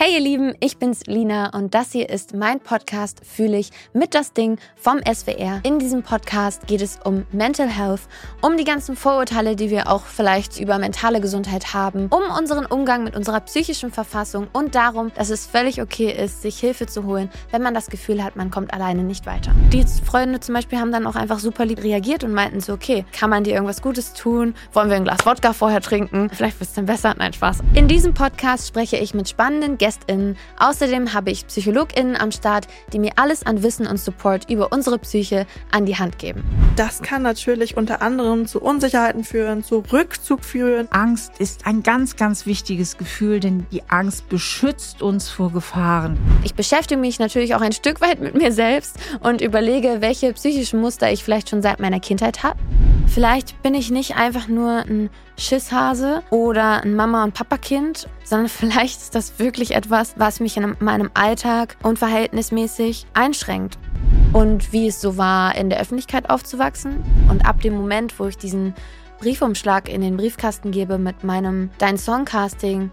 Hey ihr Lieben, ich bin's Lina und das hier ist mein Podcast Fühle ich mit das Ding vom SWR. In diesem Podcast geht es um Mental Health, um die ganzen Vorurteile, die wir auch vielleicht über mentale Gesundheit haben, um unseren Umgang mit unserer psychischen Verfassung und darum, dass es völlig okay ist, sich Hilfe zu holen, wenn man das Gefühl hat, man kommt alleine nicht weiter. Die Freunde zum Beispiel haben dann auch einfach super lieb reagiert und meinten so, okay, kann man dir irgendwas Gutes tun? Wollen wir ein Glas Wodka vorher trinken? Vielleicht wird's dann besser. Nein, Spaß. In diesem Podcast spreche ich mit spannenden Gästen GästInnen. Außerdem habe ich PsychologInnen am Start, die mir alles an Wissen und Support über unsere Psyche an die Hand geben. Das kann natürlich unter anderem zu Unsicherheiten führen, zu Rückzug führen. Angst ist ein ganz, ganz wichtiges Gefühl, denn die Angst beschützt uns vor Gefahren. Ich beschäftige mich natürlich auch ein Stück weit mit mir selbst und überlege, welche psychischen Muster ich vielleicht schon seit meiner Kindheit habe. Vielleicht bin ich nicht einfach nur ein Schisshase oder ein Mama- und Papakind, sondern vielleicht ist das wirklich etwas, was mich in meinem Alltag unverhältnismäßig einschränkt. Und wie es so war, in der Öffentlichkeit aufzuwachsen. Und ab dem Moment, wo ich diesen Briefumschlag in den Briefkasten gebe mit meinem Dein Songcasting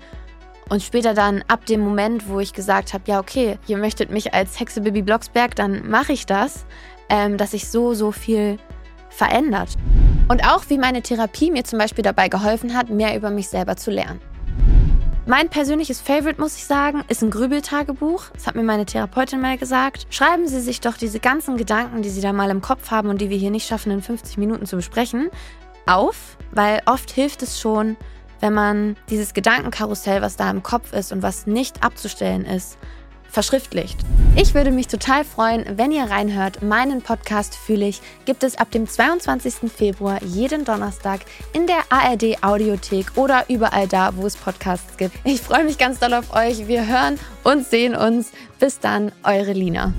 und später dann ab dem Moment, wo ich gesagt habe, ja okay, ihr möchtet mich als Hexe Bibi Blocksberg, dann mache ich das, ähm, dass sich so, so viel verändert. Und auch wie meine Therapie mir zum Beispiel dabei geholfen hat, mehr über mich selber zu lernen. Mein persönliches Favorite, muss ich sagen, ist ein Grübeltagebuch. Das hat mir meine Therapeutin mal gesagt. Schreiben Sie sich doch diese ganzen Gedanken, die Sie da mal im Kopf haben und die wir hier nicht schaffen, in 50 Minuten zu besprechen, auf, weil oft hilft es schon, wenn man dieses Gedankenkarussell, was da im Kopf ist und was nicht abzustellen ist, verschriftlicht. Ich würde mich total freuen, wenn ihr reinhört. Meinen Podcast Fühle ich gibt es ab dem 22. Februar jeden Donnerstag in der ARD Audiothek oder überall da, wo es Podcasts gibt. Ich freue mich ganz doll auf euch. Wir hören und sehen uns. Bis dann, eure Lina.